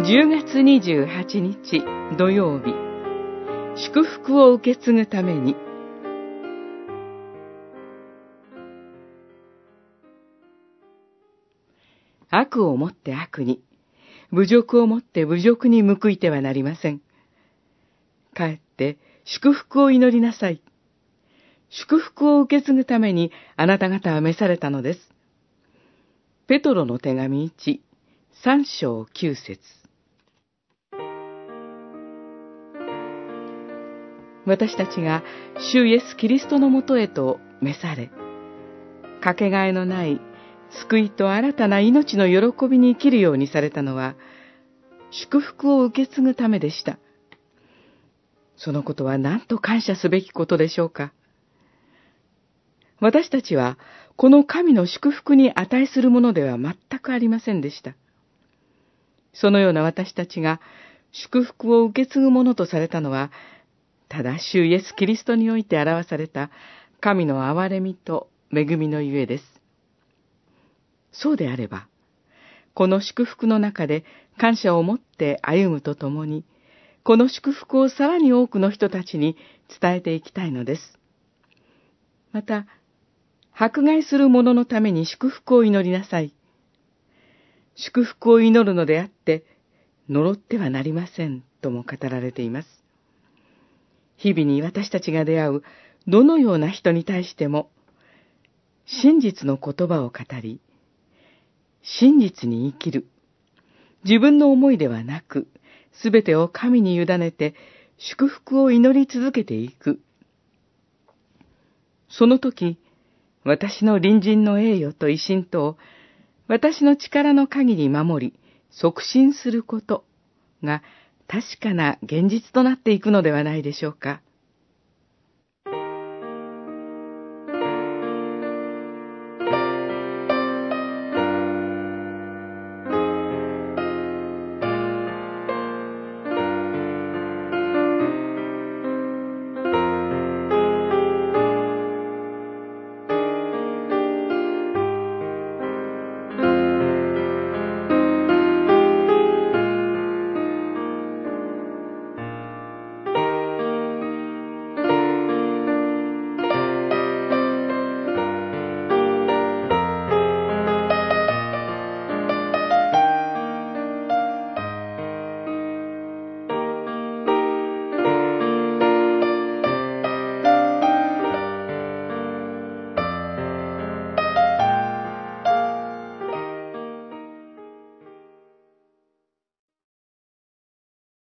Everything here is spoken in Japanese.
10月28日土曜日祝福を受け継ぐために悪をもって悪に侮辱をもって侮辱に報いてはなりません。かえって祝福を祈りなさい。祝福を受け継ぐためにあなた方は召されたのです。ペトロの手紙1、3章9節私たちが主イエス・キリストのもとへと召され、かけがえのない救いと新たな命の喜びに生きるようにされたのは、祝福を受け継ぐためでした。そのことは何と感謝すべきことでしょうか。私たちは、この神の祝福に値するものでは全くありませんでした。そのような私たちが祝福を受け継ぐものとされたのは、ただ主イエス・キリストにおいて表された神の憐れみと恵みのゆえです。そうであれば、この祝福の中で感謝を持って歩むとともに、この祝福をさらに多くの人たちに伝えていきたいのです。また、迫害する者のために祝福を祈りなさい。祝福を祈るのであって、呪ってはなりません、とも語られています。日々に私たちが出会うどのような人に対しても、真実の言葉を語り、真実に生きる。自分の思いではなく、すべてを神に委ねて、祝福を祈り続けていく。その時、私の隣人の栄誉と威信と、私の力の限り守り、促進することが確かな現実となっていくのではないでしょうか。